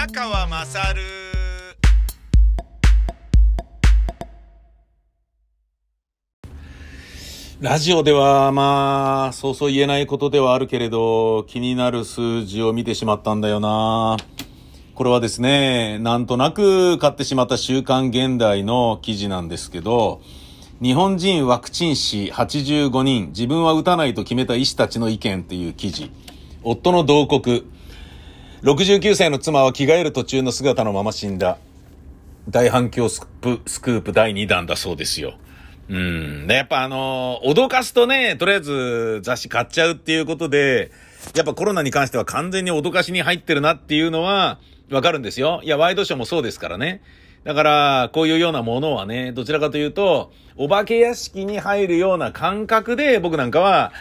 宮川まさるラジオでは、まあ、そうそう言えないことではあるけれど、気になる数字を見てしまったんだよな。これはですね、なんとなく買ってしまった週刊現代の記事なんですけど、日本人ワクチン師85人、自分は打たないと決めた医師たちの意見っていう記事。夫の同国。69歳の妻は着替える途中の姿のまま死んだ。大反響スクープ、スクープ第2弾だそうですよ。うん。で、やっぱあのー、脅かすとね、とりあえず雑誌買っちゃうっていうことで、やっぱコロナに関しては完全に脅かしに入ってるなっていうのは、わかるんですよ。いや、ワイドショーもそうですからね。だから、こういうようなものはね、どちらかというと、お化け屋敷に入るような感覚で、僕なんかは、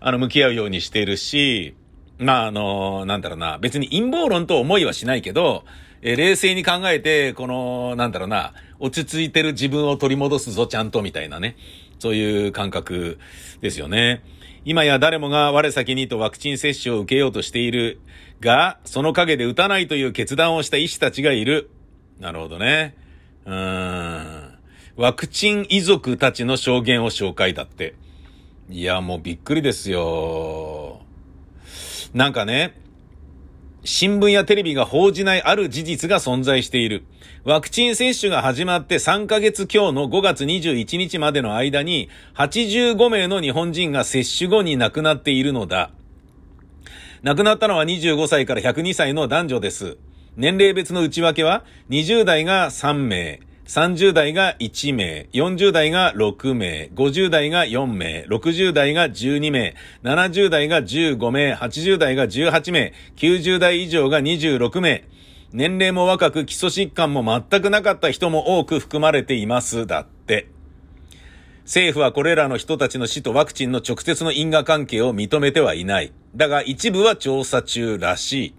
あの、向き合うようにしているし、まあ、あの、なんだろうな、別に陰謀論と思いはしないけど、え冷静に考えて、この、なんだろうな、落ち着いてる自分を取り戻すぞ、ちゃんと、みたいなね。そういう感覚ですよね。今や誰もが我先にとワクチン接種を受けようとしているが、その陰で打たないという決断をした医師たちがいる。なるほどね。うーん。ワクチン遺族たちの証言を紹介だって。いや、もうびっくりですよ。なんかね、新聞やテレビが報じないある事実が存在している。ワクチン接種が始まって3ヶ月今日の5月21日までの間に85名の日本人が接種後に亡くなっているのだ。亡くなったのは25歳から102歳の男女です。年齢別の内訳は20代が3名、30代が1名、40代が6名、50代が4名、60代が12名、70代が15名、80代が18名、90代以上が26名、年齢も若く基礎疾患も全くなかった人も多く含まれています。だって。政府はこれらの人たちの死とワクチンの直接の因果関係を認めてはいない。だが一部は調査中らしい。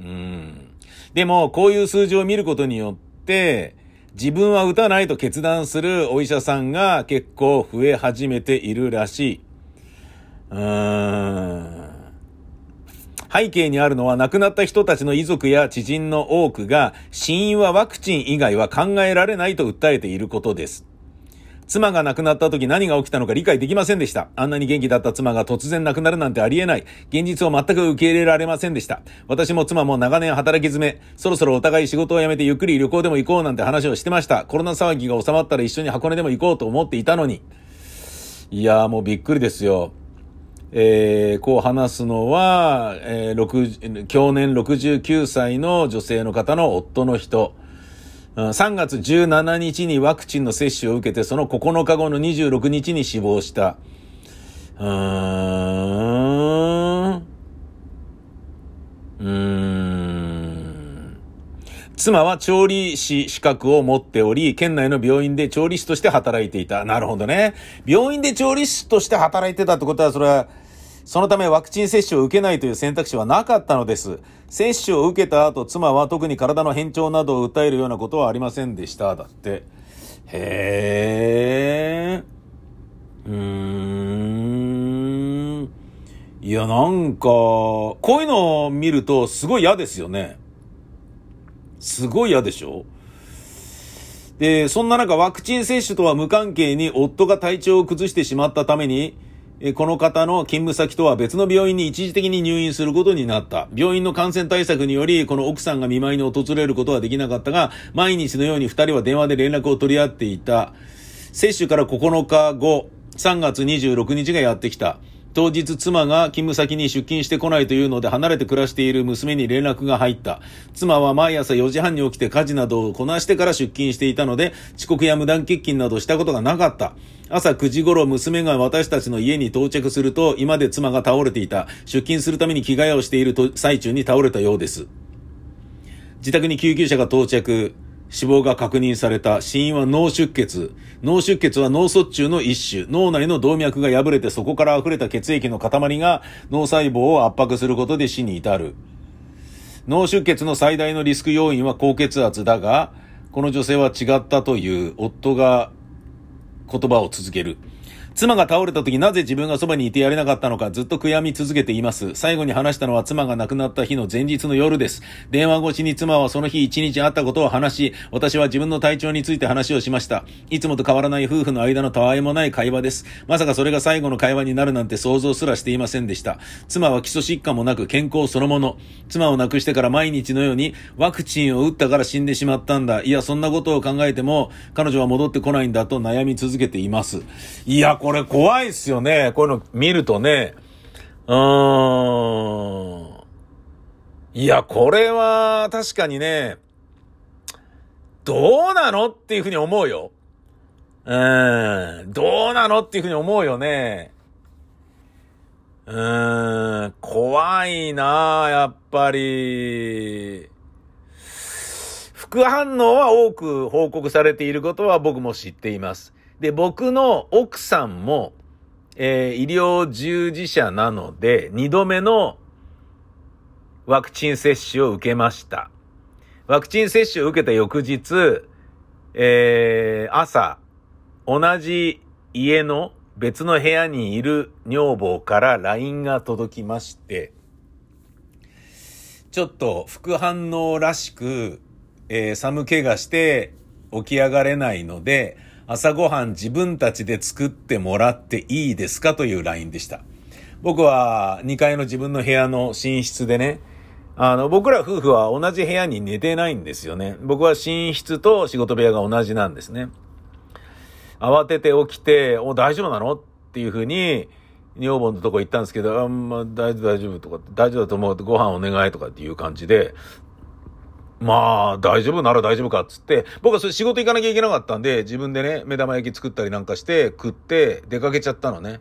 うん。でも、こういう数字を見ることによって、自分は打たないと決断するお医者さんが結構増え始めているらしい。うーん。背景にあるのは亡くなった人たちの遺族や知人の多くが死因はワクチン以外は考えられないと訴えていることです。妻が亡くなった時何が起きたのか理解できませんでした。あんなに元気だった妻が突然亡くなるなんてありえない。現実を全く受け入れられませんでした。私も妻も長年働き詰め、そろそろお互い仕事を辞めてゆっくり旅行でも行こうなんて話をしてました。コロナ騒ぎが収まったら一緒に箱根でも行こうと思っていたのに。いやーもうびっくりですよ。えー、こう話すのは、えー、6、去年69歳の女性の方の夫の人。3月17日にワクチンの接種を受けて、その9日後の26日に死亡した。うーん。うーん。妻は調理師資格を持っており、県内の病院で調理師として働いていた。なるほどね。病院で調理師として働いてたってことは、それは、そのためワクチン接種を受けないという選択肢はなかったのです。接種を受けた後、妻は特に体の変調などを訴えるようなことはありませんでした。だって。へー。うーん。いや、なんか、こういうのを見るとすごい嫌ですよね。すごい嫌でしょで、そんな中ワクチン接種とは無関係に夫が体調を崩してしまったために、この方の勤務先とは別の病院に一時的に入院することになった。病院の感染対策により、この奥さんが見舞いに訪れることはできなかったが、毎日のように二人は電話で連絡を取り合っていた。接種から9日後、3月26日がやってきた。当日妻が勤務先に出勤してこないというので離れて暮らしている娘に連絡が入った。妻は毎朝4時半に起きて家事などをこなしてから出勤していたので、遅刻や無断欠勤などしたことがなかった。朝9時頃娘が私たちの家に到着すると、今で妻が倒れていた。出勤するために着替えをしている最中に倒れたようです。自宅に救急車が到着。死亡が確認された死因は脳出血。脳出血は脳卒中の一種。脳内の動脈が破れてそこから溢れた血液の塊が脳細胞を圧迫することで死に至る。脳出血の最大のリスク要因は高血圧だが、この女性は違ったという夫が言葉を続ける。妻が倒れた時なぜ自分がそばにいてやれなかったのかずっと悔やみ続けています。最後に話したのは妻が亡くなった日の前日の夜です。電話越しに妻はその日一日会ったことを話し、私は自分の体調について話をしました。いつもと変わらない夫婦の間のたわいもない会話です。まさかそれが最後の会話になるなんて想像すらしていませんでした。妻は基礎疾患もなく健康そのもの。妻を亡くしてから毎日のようにワクチンを打ったから死んでしまったんだ。いや、そんなことを考えても彼女は戻ってこないんだと悩み続けています。いや、これ怖いっすよね。こういうの見るとね。うーん。いや、これは確かにね、どうなのっていうふうに思うよ。うん。どうなのっていうふうに思うよね。うーん。怖いなやっぱり。副反応は多く報告されていることは僕も知っています。で、僕の奥さんも、えー、医療従事者なので、二度目のワクチン接種を受けました。ワクチン接種を受けた翌日、えー、朝、同じ家の別の部屋にいる女房から LINE が届きまして、ちょっと副反応らしく、えー、寒気がして起き上がれないので、朝ごはん自分たちで作ってもらっていいですかという LINE でした。僕は2階の自分の部屋の寝室でね、あの、僕ら夫婦は同じ部屋に寝てないんですよね。僕は寝室と仕事部屋が同じなんですね。慌てて起きて、お、大丈夫なの？っていうふうに、女房のとこ行ったんですけど、あんま大丈夫大丈夫とか、大丈夫だと思うご飯お願いとかっていう感じで、まあ、大丈夫なら大丈夫かっつって、僕はそれ仕事行かなきゃいけなかったんで、自分でね、目玉焼き作ったりなんかして食って出かけちゃったのね。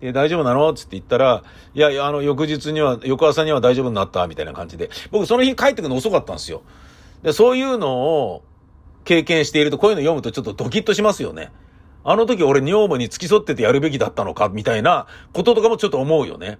で、大丈夫なのつって言ったら、いやいや、あの、翌日には、翌朝には大丈夫になった、みたいな感じで。僕その日帰ってくるの遅かったんですよ。で、そういうのを経験していると、こういうの読むとちょっとドキッとしますよね。あの時俺女房に付き添っててやるべきだったのか、みたいなこととかもちょっと思うよね。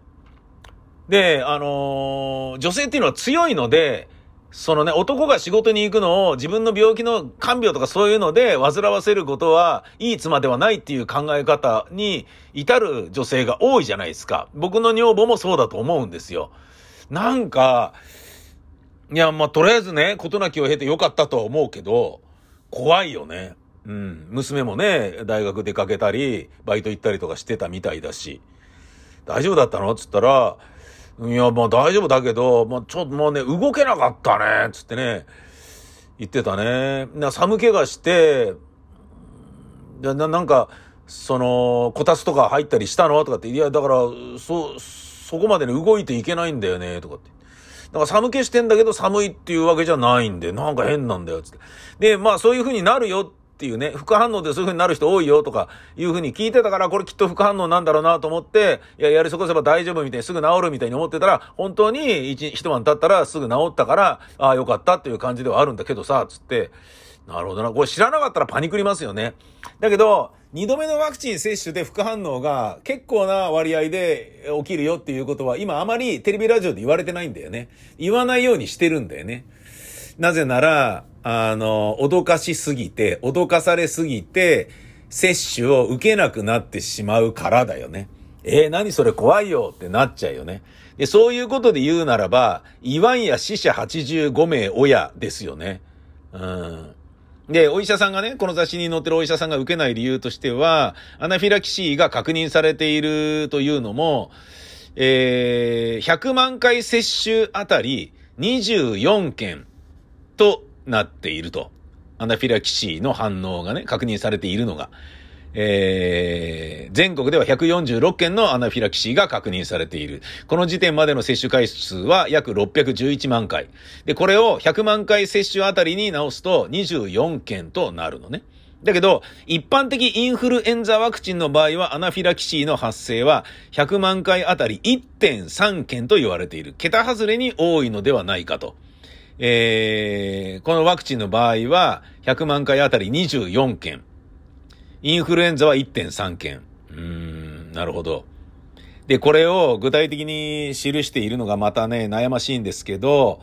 で、あのー、女性っていうのは強いので、そのね、男が仕事に行くのを自分の病気の看病とかそういうので煩わせることはいい妻ではないっていう考え方に至る女性が多いじゃないですか。僕の女房もそうだと思うんですよ。なんか、いや、まあ、とりあえずね、事なきを経てよかったとは思うけど、怖いよね。うん。娘もね、大学出かけたり、バイト行ったりとかしてたみたいだし、大丈夫だったの？つったら、いや、まあ大丈夫だけど、まあちょっともうね、動けなかったね、つってね、言ってたね。な寒気がして、ななんか、その、こたつとか入ったりしたの？とかって、いや、だから、そ、そこまでね、動いていけないんだよね、とかって。だから寒気してんだけど寒いっていうわけじゃないんで、なんか変なんだよ、つって。で、まあそういう風になるよっていうね、副反応でそういう風になる人多いよとかいう風に聞いてたから、これきっと副反応なんだろうなと思って、いや、やり過ごせば大丈夫みたいにすぐ治るみたいに思ってたら、本当に一、一晩経ったらすぐ治ったから、ああ、よかったっていう感じではあるんだけどさ、つって、なるほどな。これ知らなかったらパニクりますよね。だけど、二度目のワクチン接種で副反応が結構な割合で起きるよっていうことは今あまりテレビラジオで言われてないんだよね。言わないようにしてるんだよね。なぜなら、あの、脅かしすぎて、脅かされすぎて、接種を受けなくなってしまうからだよね。えー、何それ怖いよってなっちゃうよね。で、そういうことで言うならば、イワンや死者85名親ですよね。うん。で、お医者さんがね、この雑誌に載ってるお医者さんが受けない理由としては、アナフィラキシーが確認されているというのも、えー、100万回接種あたり24件となっていると。アナフィラキシーの反応がね、確認されているのが。えー、全国では146件のアナフィラキシーが確認されている。この時点までの接種回数は約611万回。で、これを100万回接種あたりに直すと24件となるのね。だけど、一般的インフルエンザワクチンの場合はアナフィラキシーの発生は100万回あたり1.3件と言われている。桁外れに多いのではないかと。えー、このワクチンの場合は、100万回あたり24件。インフルエンザは1.3件。うーん、なるほど。で、これを具体的に記しているのがまたね、悩ましいんですけど、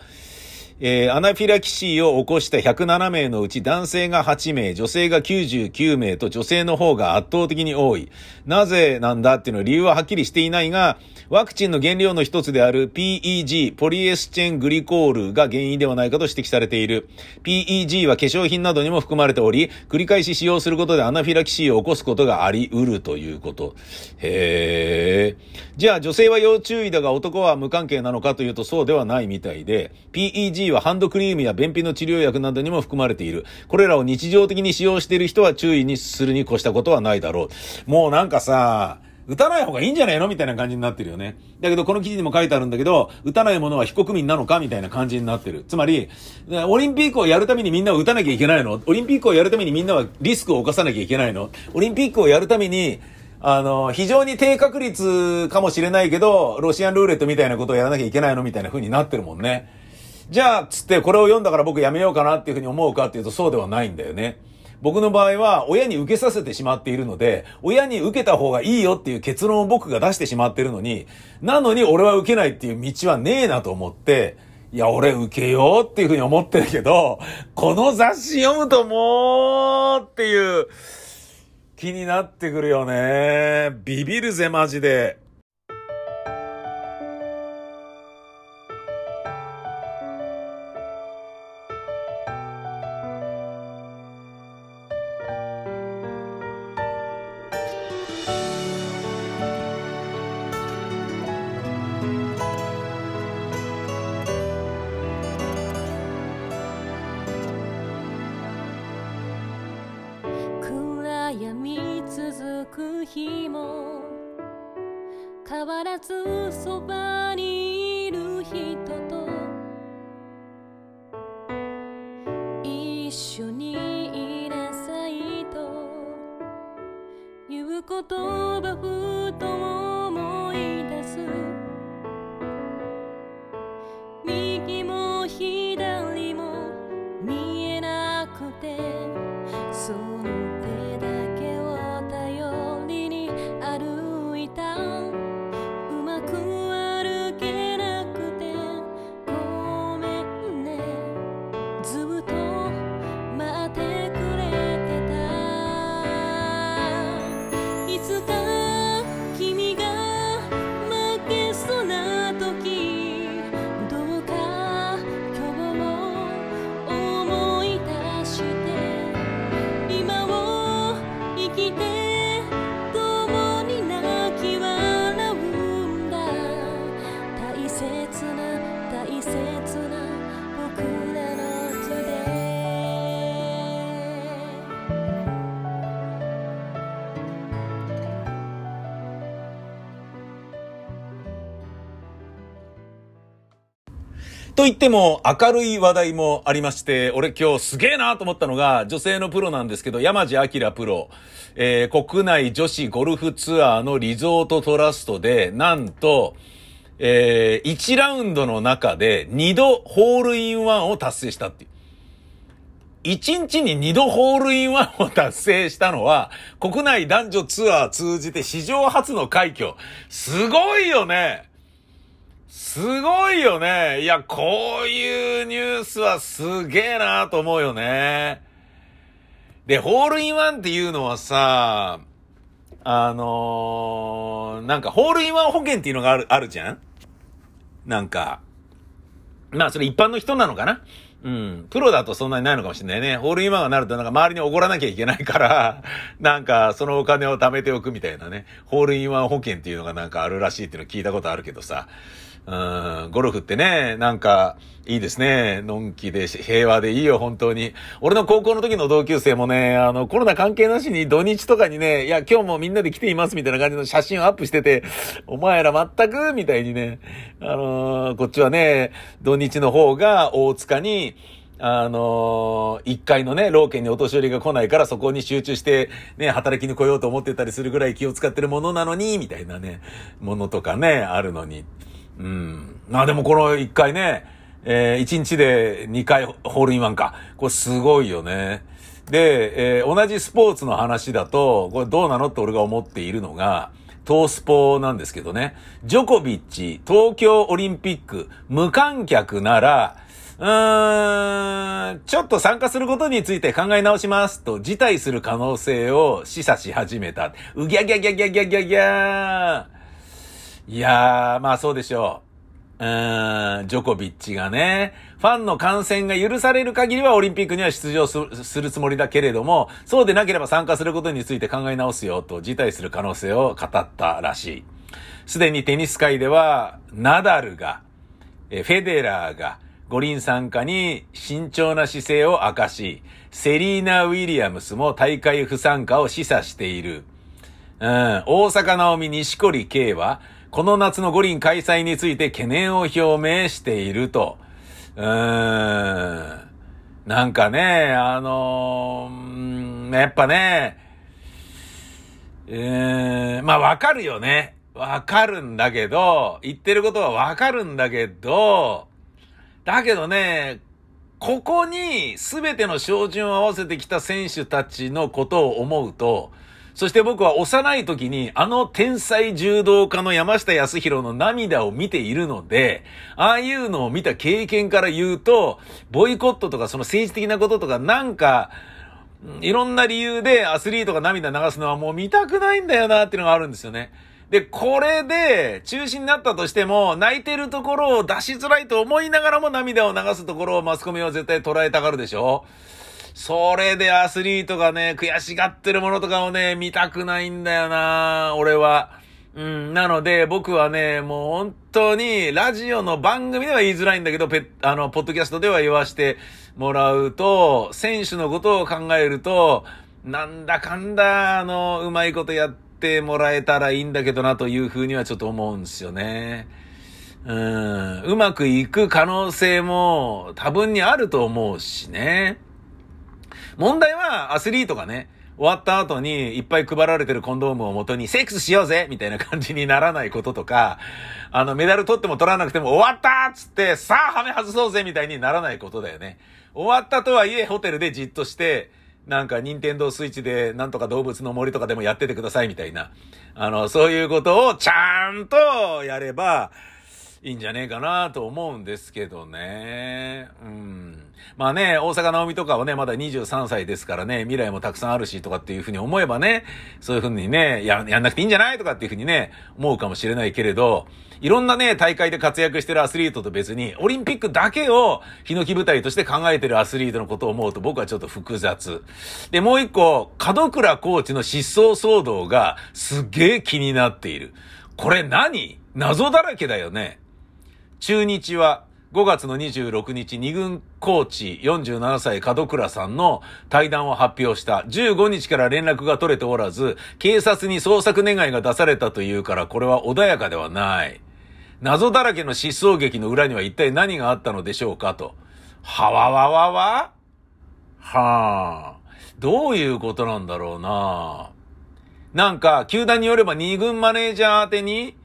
えー、アナフィラキシーを起こした107名のうち男性が8名、女性が99名と女性の方が圧倒的に多い。なぜなんだっていうのは理由ははっきりしていないが、ワクチンの原料の一つである PEG、ポリエスチェングリコールが原因ではないかと指摘されている。PEG は化粧品などにも含まれており、繰り返し使用することでアナフィラキシーを起こすことがあり得るということ。へー。じゃあ女性は要注意だが男は無関係なのかというとそうではないみたいで、PEG はハンドクリームや便秘の治療薬などにも含まれている。これらを日常的に使用している人は注意にするに越したことはないだろう。もうなんかさ、打たない方がいいんじゃねえのみたいな感じになってるよね。だけど、この記事にも書いてあるんだけど、打たないものは非国民なのかみたいな感じになってる。つまり、オリンピックをやるためにみんなを打たなきゃいけないの？オリンピックをやるためにみんなはリスクを犯さなきゃいけないの？オリンピックをやるために、あの、非常に低確率かもしれないけど、ロシアンルーレットみたいなことをやらなきゃいけないの？みたいな風になってるもんね。じゃあ、つってこれを読んだから僕やめようかなっていう風に思うかっていうとそうではないんだよね。僕の場合は親に受けさせてしまっているので、親に受けた方がいいよっていう結論を僕が出してしまってるのに、なのに俺は受けないっていう道はねえなと思って、いや、俺受けようっていう風に思ってるけど、この雑誌読むともうっていう、気になってくるよね。ビビるぜ、マジで。someone と言っても明るい話題もありまして、俺今日すげえなと思ったのが、女性のプロなんですけど、山地明プロ、えー、国内女子ゴルフツアーのリゾートトラストで、なんと、えー、1ラウンドの中で2度ホールインワンを達成したっていう。1日に2度ホールインワンを達成したのは、国内男女ツアー通じて史上初の快挙。すごいよねすごいよね。いや、こういうニュースはすげえなと思うよね。で、ホールインワンっていうのはさ、あのー、なんかホールインワン保険っていうのがある、あるじゃん？なんか、まあそれ一般の人なのかな？うん。プロだとそんなにないのかもしれないね。ホールインワンがなるとなんか周りにおごらなきゃいけないから、なんかそのお金を貯めておくみたいなね。ホールインワン保険っていうのがなんかあるらしいっていうの聞いたことあるけどさ。うん、ゴルフってね、なんか、いいですね。のんきで平和でいいよ、本当に。俺の高校の時の同級生もね、あの、コロナ関係なしに土日とかにね、いや、今日もみんなで来ていますみたいな感じの写真をアップしてて、お前ら全くみたいにね、あのー、こっちはね、土日の方が大塚に、あのー、一階のね、老家にお年寄りが来ないからそこに集中して、ね、働きに来ようと思ってたりするぐらい気を使ってるものなのに、みたいなね、ものとかね、あるのに。うん。まあでもこの1回ね、えー、1日で2回ホールインワンか。これすごいよね。で、えー、同じスポーツの話だと、これどうなのって俺が思っているのが、トースポなんですけどね。ジョコビッチ、東京オリンピック、無観客なら、うーん、ちょっと参加することについて考え直しますと、辞退する可能性を示唆し始めた。うぎゃぎゃぎゃぎゃぎゃぎゃぎゃいやー、まあそうでしょう。うーん、ジョコビッチがね、ファンの観戦が許される限りはオリンピックには出場するつもりだけれども、そうでなければ参加することについて考え直すよと辞退する可能性を語ったらしい。すでにテニス界では、ナダルが、フェデラーが、五輪参加に慎重な姿勢を明かし、セリーナ・ウィリアムスも大会不参加を示唆している。うん、大阪直美西堀圭は、この夏の五輪開催について懸念を表明していると。うーん。なんかね、あのー、やっぱね、えー、まあわかるよね。わかるんだけど、言ってることはわかるんだけど、だけどね、ここに全ての照準を合わせてきた選手たちのことを思うと、そして僕は幼い時にあの天才柔道家の山下康弘の涙を見ているので、ああいうのを見た経験から言うと、ボイコットとかその政治的なこととかなんか、いろんな理由でアスリートが涙流すのはもう見たくないんだよなっていうのがあるんですよね。で、これで中止になったとしても、泣いてるところを出しづらいと思いながらも涙を流すところをマスコミは絶対捉えたがるでしょそれでアスリートがね、悔しがってるものとかをね、見たくないんだよな俺は。うん、なので、僕はね、もう本当に、ラジオの番組では言いづらいんだけど、ペあの、ポッドキャストでは言わしてもらうと、選手のことを考えると、なんだかんだ、あの、うまいことやって、もらえたらいいんだけどなというふうにはちょっと思うんですよね。うん、うまくいく可能性も多分にあると思うしね。問題はアスリートがね、終わった後にいっぱい配られてるコンドームを元にセックスしようぜみたいな感じにならないこととか、あのメダル取っても取らなくても終わったっつってさあハメ外そうぜみたいにならないことだよね。終わったとはいえホテルでじっとして、なんか、任天堂スイッチで、なんとか動物の森とかでもやっててくださいみたいな。あの、そういうことをちゃんとやれば、いいんじゃねえかなと思うんですけどね。うん。まあね、大阪直美とかはね、まだ23歳ですからね、未来もたくさんあるしとかっていうふうに思えばね、そういうふうにね、や、やんなくていいんじゃないとかっていうふうにね、思うかもしれないけれど、いろんなね、大会で活躍してるアスリートと別に、オリンピックだけを、日の木舞台として考えてるアスリートのことを思うと僕はちょっと複雑。で、もう一個、門倉コーチの失踪騒動がすっげえ気になっている。これ何？謎だらけだよね。中日は5月の26日、二軍コーチ47歳門倉さんの対談を発表した。15日から連絡が取れておらず、警察に捜索願いが出されたというから、これは穏やかではない。謎だらけの失踪劇の裏には一体何があったのでしょうかと。はわわわわ？はあ。どういうことなんだろうな。なんか、球団によれば二軍マネージャー宛てに、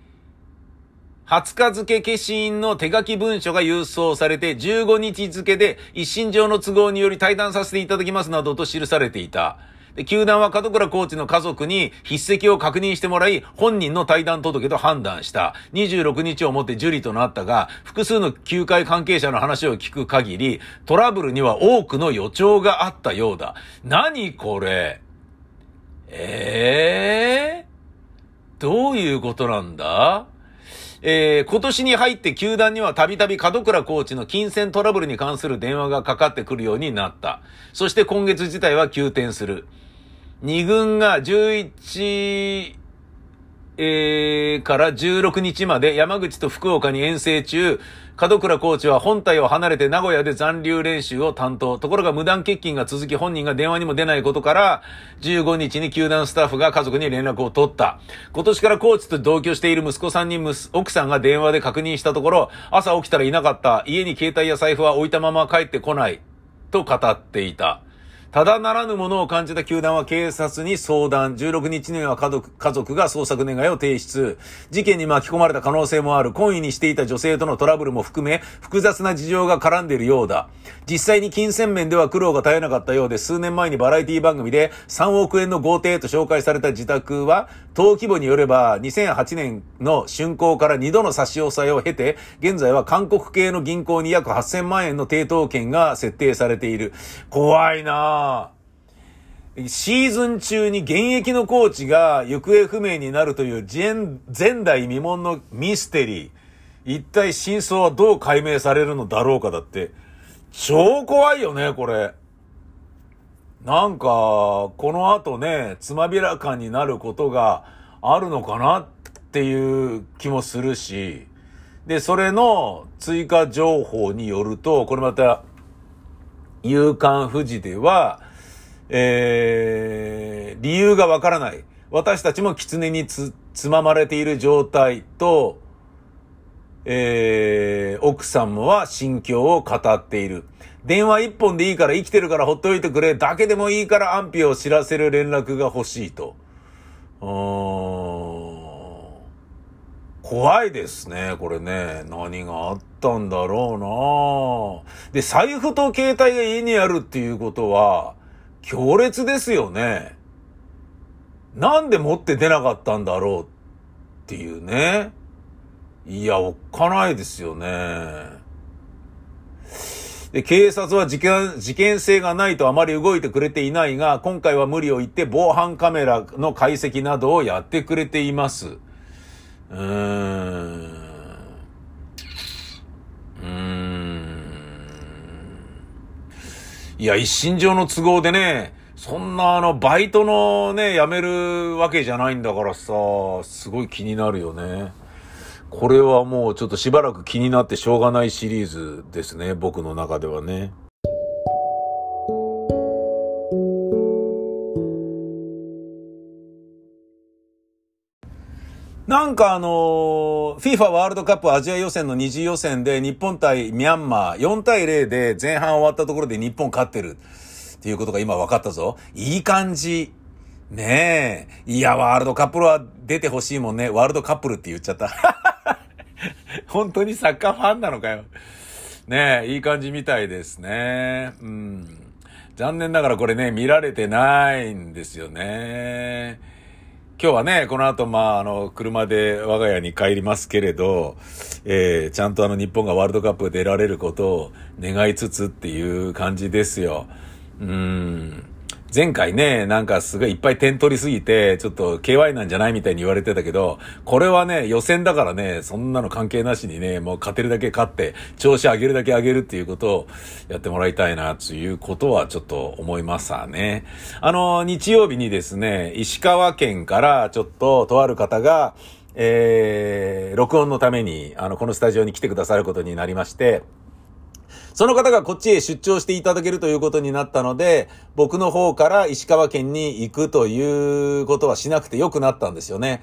20日付消印の手書き文書が郵送されて、15日付で一身上の都合により対談させていただきますなどと記されていた。で、球団は門倉コーチの家族に筆跡を確認してもらい、本人の対談届と判断した。26日をもって受理となったが、複数の球界関係者の話を聞く限り、トラブルには多くの予兆があったようだ。何これ？ええー、どういうことなんだ？えー、今年に入って球団にはたびたび門倉コーチの金銭トラブルに関する電話がかかってくるようになった。そして今月自体は急転する。2軍が11、えー、から16日まで山口と福岡に遠征中、門倉コーチは本体を離れて名古屋で残留練習を担当。ところが無断欠勤が続き本人が電話にも出ないことから、15日に球団スタッフが家族に連絡を取った。今年からコーチと同居している息子さんに奥さんが電話で確認したところ、朝起きたらいなかった。家に携帯や財布は置いたまま帰ってこない。と語っていた。ただならぬものを感じた球団は警察に相談。16日には家族家族が捜索願を提出。事件に巻き込まれた可能性もある。懇意にしていた女性とのトラブルも含め、複雑な事情が絡んでいるようだ。実際に金銭面では苦労が絶えなかったようで、数年前にバラエティ番組で3億円の豪邸と紹介された自宅は、登記簿によれば2008年の竣工から2度の差し押さえを経て、現在は韓国系の銀行に約8000万円の抵当権が設定されている。怖いなぁ。シーズン中に現役のコーチが行方不明になるという前代未聞のミステリー。一体真相はどう解明されるのだろうかだって。超怖いよね、これ。なんか、この後ね、つまびらかになることがあるのかなっていう気もするし。で、それの追加情報によると、これまた、夕刊富士では、えー、理由がわからない。私たちも狐につ、つままれている状態と、えー、奥さんもは心境を語っている。電話一本でいいから生きてるからほっといてくれだけでもいいから安否を知らせる連絡が欲しいと。怖いですね、これね。何があった？たんだろうなで、財布と携帯が家にあるっていうことは、強烈ですよね。なんで持って出なかったんだろうっていうね。いや、おっかないですよね。で、警察は事件、事件性がないとあまり動いてくれていないが、今回は無理を言って防犯カメラの解析などをやってくれています。うーん。うーん。いや、一身上の都合でね、そんなあの、バイトのね、辞めるわけじゃないんだからさ、すごい気になるよね。これはもうちょっとしばらく気になってしょうがないシリーズですね、僕の中ではね。なんかあのー、FIFA ワールドカップアジア予選の二次予選で日本対ミャンマー4対0で前半終わったところで日本勝ってるっていうことが今分かったぞ。いい感じ。ねえ。いや、ワールドカップルは出てほしいもんね。ワールドカップルって言っちゃった。本当にサッカーファンなのかよ。ねえ、いい感じみたいですね。うん。残念ながらこれね、見られてないんですよね。今日はね、この後、まあ、あの、車で我が家に帰りますけれど、えー、ちゃんとあの、日本がワールドカップ出られることを願いつつっていう感じですよ。うん。前回ね、なんかすごいいっぱい点取りすぎて、ちょっと KY なんじゃないみたいに言われてたけど、これはね、予選だからね、そんなの関係なしにね、もう勝てるだけ勝って、調子上げるだけ上げるっていうことをやってもらいたいな、ということはちょっと思いますわね。あの、日曜日にですね、石川県からちょっととある方が、えー、録音のために、あの、このスタジオに来てくださることになりまして、その方がこっちへ出張していただけるということになったので、僕の方から石川県に行くということはしなくてよくなったんですよね。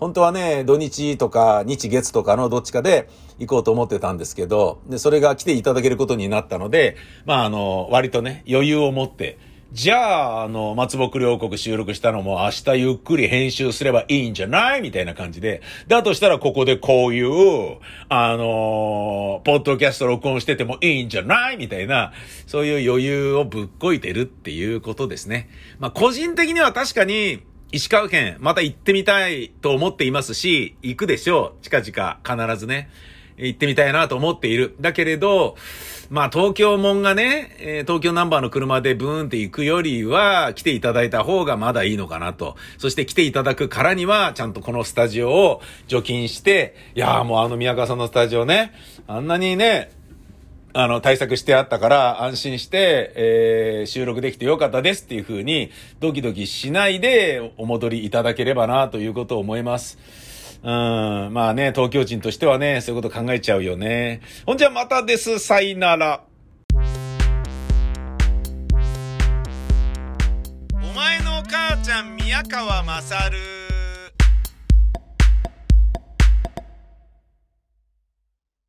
本当はね、土日とか日月とかのどっちかで行こうと思ってたんですけど、で、それが来ていただけることになったので、まああの、割とね、余裕を持って、じゃあ、あの、松木両国収録したのも明日ゆっくり編集すればいいんじゃない？みたいな感じで。だとしたらここでこういう、あのポッドキャスト録音しててもいいんじゃない？みたいな、そういう余裕をぶっこいてるっていうことですね。まあ、個人的には確かに、石川県、また行ってみたいと思っていますし、行くでしょう。近々、必ずね。行ってみたいなと思っている。だけれど、まあ東京門がね、え、東京ナンバーの車でブーンって行くよりは来ていただいた方がまだいいのかなと。そして来ていただくからにはちゃんとこのスタジオを除菌して、いやーもうあの宮川さんのスタジオね、あんなにね、あの、対策してあったから安心して、えー、収録できてよかったですっていう風にドキドキしないでお戻りいただければなということを思います。うん。まあね、東京人としてはね、そういうこと考えちゃうよね。ほんじゃまたです。さいなら。お前の母ちゃん宮川勝。